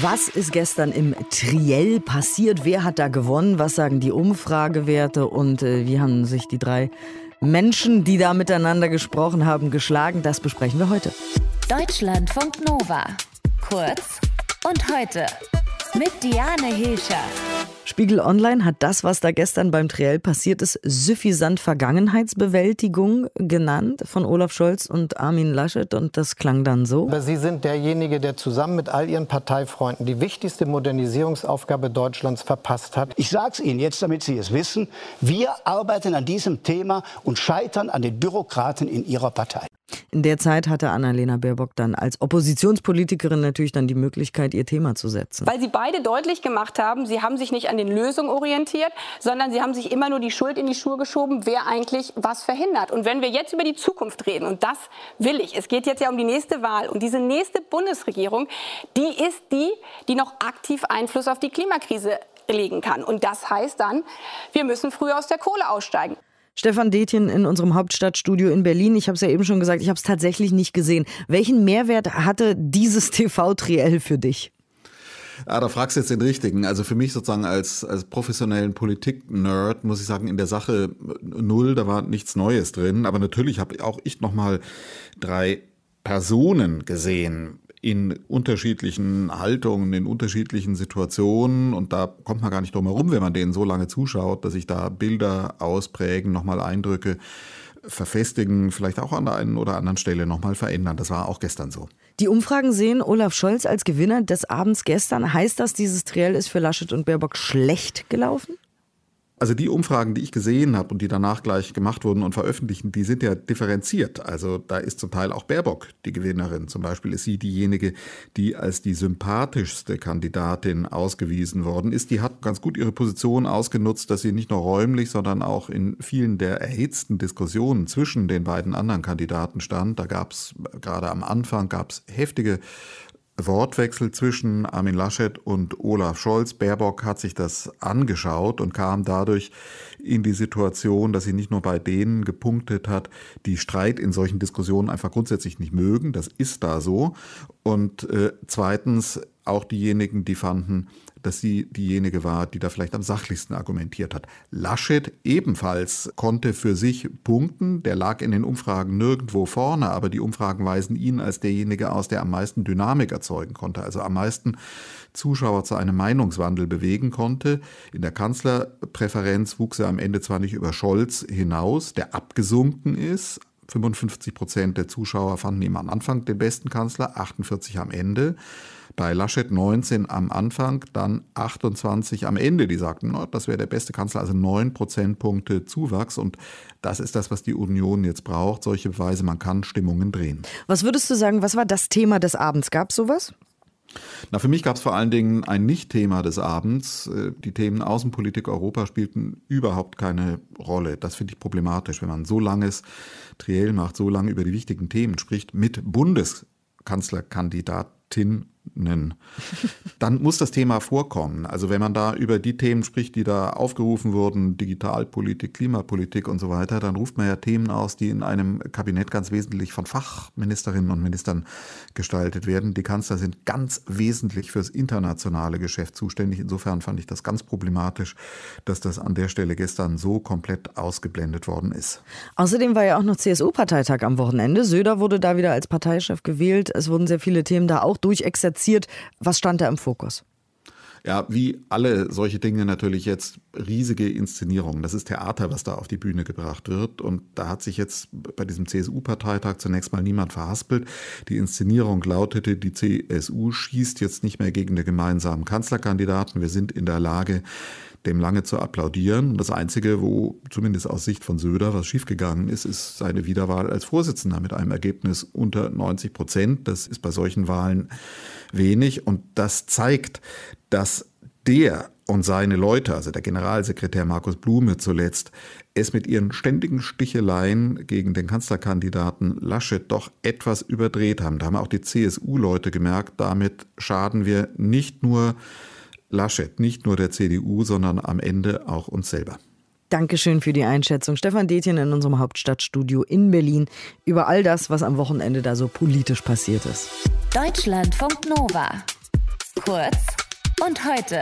Was ist gestern im Triell passiert? Wer hat da gewonnen? Was sagen die Umfragewerte? Und äh, wie haben sich die drei Menschen, die da miteinander gesprochen haben, geschlagen? Das besprechen wir heute. Deutschlandfunk Nova. Kurz und heute mit Diane Hilscher. Spiegel Online hat das, was da gestern beim Triell passiert ist, suffisant Vergangenheitsbewältigung genannt von Olaf Scholz und Armin Laschet. Und das klang dann so. Sie sind derjenige, der zusammen mit all Ihren Parteifreunden die wichtigste Modernisierungsaufgabe Deutschlands verpasst hat. Ich sage es Ihnen jetzt, damit Sie es wissen. Wir arbeiten an diesem Thema und scheitern an den Bürokraten in Ihrer Partei. In der Zeit hatte Annalena Baerbock dann als Oppositionspolitikerin natürlich dann die Möglichkeit, ihr Thema zu setzen. Weil sie beide deutlich gemacht haben, sie haben sich nicht an den Lösungen orientiert, sondern sie haben sich immer nur die Schuld in die Schuhe geschoben, wer eigentlich was verhindert. Und wenn wir jetzt über die Zukunft reden, und das will ich, es geht jetzt ja um die nächste Wahl und diese nächste Bundesregierung, die ist die, die noch aktiv Einfluss auf die Klimakrise legen kann. Und das heißt dann, wir müssen früher aus der Kohle aussteigen. Stefan Detjen in unserem Hauptstadtstudio in Berlin. Ich habe es ja eben schon gesagt, ich habe es tatsächlich nicht gesehen. Welchen Mehrwert hatte dieses TV-Triell für dich? Ja, da fragst du jetzt den Richtigen. Also für mich sozusagen als, als professionellen Politik-Nerd muss ich sagen, in der Sache null, da war nichts Neues drin. Aber natürlich habe auch ich nochmal drei Personen gesehen, in unterschiedlichen Haltungen, in unterschiedlichen Situationen. Und da kommt man gar nicht drum herum, wenn man denen so lange zuschaut, dass sich da Bilder ausprägen, nochmal Eindrücke verfestigen, vielleicht auch an der einen oder anderen Stelle nochmal verändern. Das war auch gestern so. Die Umfragen sehen Olaf Scholz als Gewinner des Abends gestern. Heißt das, dieses Triell ist für Laschet und Baerbock schlecht gelaufen? Also die Umfragen, die ich gesehen habe und die danach gleich gemacht wurden und veröffentlicht, die sind ja differenziert. Also da ist zum Teil auch Baerbock die Gewinnerin. Zum Beispiel ist sie diejenige, die als die sympathischste Kandidatin ausgewiesen worden ist. Die hat ganz gut ihre Position ausgenutzt, dass sie nicht nur räumlich, sondern auch in vielen der erhitzten Diskussionen zwischen den beiden anderen Kandidaten stand. Da gab es gerade am Anfang gab es heftige Wortwechsel zwischen Armin Laschet und Olaf Scholz. Baerbock hat sich das angeschaut und kam dadurch in die Situation, dass sie nicht nur bei denen gepunktet hat, die Streit in solchen Diskussionen einfach grundsätzlich nicht mögen. Das ist da so. Und äh, zweitens auch diejenigen, die fanden, dass sie diejenige war, die da vielleicht am sachlichsten argumentiert hat. Laschet ebenfalls konnte für sich punkten. Der lag in den Umfragen nirgendwo vorne, aber die Umfragen weisen ihn als derjenige aus, der am meisten Dynamik erzeugen konnte, also am meisten Zuschauer zu einem Meinungswandel bewegen konnte. In der Kanzlerpräferenz wuchs er am Ende zwar nicht über Scholz hinaus, der abgesunken ist, 55 Prozent der Zuschauer fanden ihn am Anfang den besten Kanzler, 48 am Ende. Bei Laschet 19 am Anfang, dann 28 am Ende. Die sagten, no, das wäre der beste Kanzler, also 9 Prozentpunkte Zuwachs. Und das ist das, was die Union jetzt braucht. Solche Beweise, man kann Stimmungen drehen. Was würdest du sagen, was war das Thema des Abends? Gab es sowas? Na, für mich gab es vor allen Dingen ein Nicht-Thema des Abends. Äh, die Themen Außenpolitik Europa spielten überhaupt keine Rolle. Das finde ich problematisch, wenn man so langes Triell macht, so lange über die wichtigen Themen spricht, mit Bundeskanzlerkandidatin dann muss das Thema vorkommen. Also wenn man da über die Themen spricht, die da aufgerufen wurden, Digitalpolitik, Klimapolitik und so weiter, dann ruft man ja Themen aus, die in einem Kabinett ganz wesentlich von Fachministerinnen und Ministern gestaltet werden. Die Kanzler sind ganz wesentlich fürs internationale Geschäft zuständig. Insofern fand ich das ganz problematisch, dass das an der Stelle gestern so komplett ausgeblendet worden ist. Außerdem war ja auch noch CSU-Parteitag am Wochenende. Söder wurde da wieder als Parteichef gewählt. Es wurden sehr viele Themen da auch durchexerziert platziert. Was stand da im Fokus? Ja, wie alle solche Dinge natürlich jetzt riesige Inszenierungen. Das ist Theater, was da auf die Bühne gebracht wird. Und da hat sich jetzt bei diesem CSU-Parteitag zunächst mal niemand verhaspelt. Die Inszenierung lautete, die CSU schießt jetzt nicht mehr gegen den gemeinsamen Kanzlerkandidaten. Wir sind in der Lage, dem lange zu applaudieren. Das Einzige, wo zumindest aus Sicht von Söder was schiefgegangen ist, ist seine Wiederwahl als Vorsitzender mit einem Ergebnis unter 90 Prozent. Das ist bei solchen Wahlen wenig und das zeigt, dass der und seine Leute, also der Generalsekretär Markus Blume zuletzt, es mit ihren ständigen Sticheleien gegen den Kanzlerkandidaten Laschet doch etwas überdreht haben. Da haben auch die CSU-Leute gemerkt, damit schaden wir nicht nur Laschet, nicht nur der CDU, sondern am Ende auch uns selber. Dankeschön für die Einschätzung. Stefan Detjen in unserem Hauptstadtstudio in Berlin über all das, was am Wochenende da so politisch passiert ist. Deutschlandfunk Nova. Kurz und heute